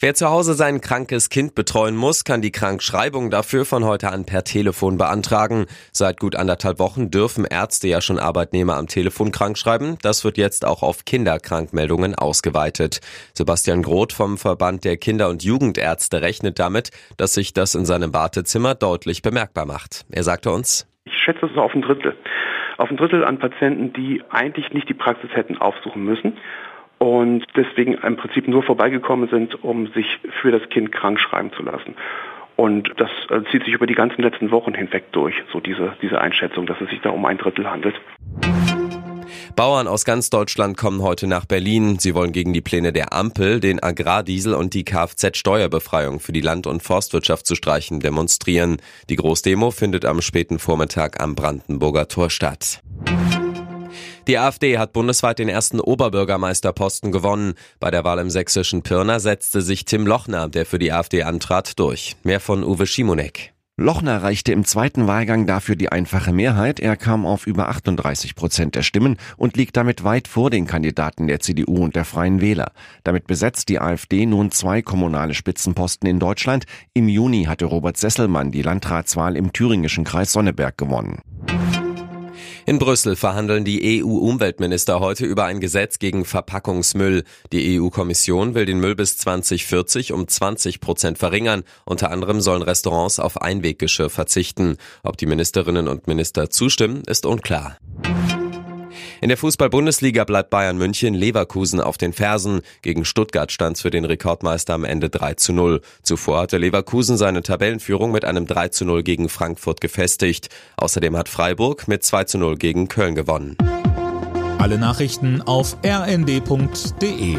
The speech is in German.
Wer zu Hause sein krankes Kind betreuen muss, kann die Krankschreibung dafür von heute an per Telefon beantragen. Seit gut anderthalb Wochen dürfen Ärzte ja schon Arbeitnehmer am Telefon krankschreiben. Das wird jetzt auch auf Kinderkrankmeldungen ausgeweitet. Sebastian Groth vom Verband der Kinder- und Jugendärzte rechnet damit, dass sich das in seinem Wartezimmer deutlich bemerkbar macht. Er sagte uns, ich schätze es auf ein Drittel. Auf ein Drittel an Patienten, die eigentlich nicht die Praxis hätten aufsuchen müssen und deswegen im Prinzip nur vorbeigekommen sind, um sich für das Kind krank schreiben zu lassen. Und das äh, zieht sich über die ganzen letzten Wochen hinweg durch, so diese, diese Einschätzung, dass es sich da um ein Drittel handelt. Bauern aus ganz Deutschland kommen heute nach Berlin. Sie wollen gegen die Pläne der Ampel, den Agrardiesel und die Kfz-Steuerbefreiung für die Land- und Forstwirtschaft zu streichen, demonstrieren. Die Großdemo findet am späten Vormittag am Brandenburger Tor statt. Die AfD hat bundesweit den ersten Oberbürgermeisterposten gewonnen. Bei der Wahl im sächsischen Pirna setzte sich Tim Lochner, der für die AfD antrat, durch. Mehr von Uwe Schimonek. Lochner reichte im zweiten Wahlgang dafür die einfache Mehrheit. Er kam auf über 38 Prozent der Stimmen und liegt damit weit vor den Kandidaten der CDU und der Freien Wähler. Damit besetzt die AfD nun zwei kommunale Spitzenposten in Deutschland. Im Juni hatte Robert Sesselmann die Landratswahl im thüringischen Kreis Sonneberg gewonnen. In Brüssel verhandeln die EU-Umweltminister heute über ein Gesetz gegen Verpackungsmüll. Die EU-Kommission will den Müll bis 2040 um 20 Prozent verringern. Unter anderem sollen Restaurants auf Einweggeschirr verzichten. Ob die Ministerinnen und Minister zustimmen, ist unklar. In der Fußball-Bundesliga bleibt Bayern München Leverkusen auf den Fersen. Gegen Stuttgart stand für den Rekordmeister am Ende 3 zu 0. Zuvor hatte Leverkusen seine Tabellenführung mit einem 3 zu 0 gegen Frankfurt gefestigt. Außerdem hat Freiburg mit 2 zu 0 gegen Köln gewonnen. Alle Nachrichten auf rnd.de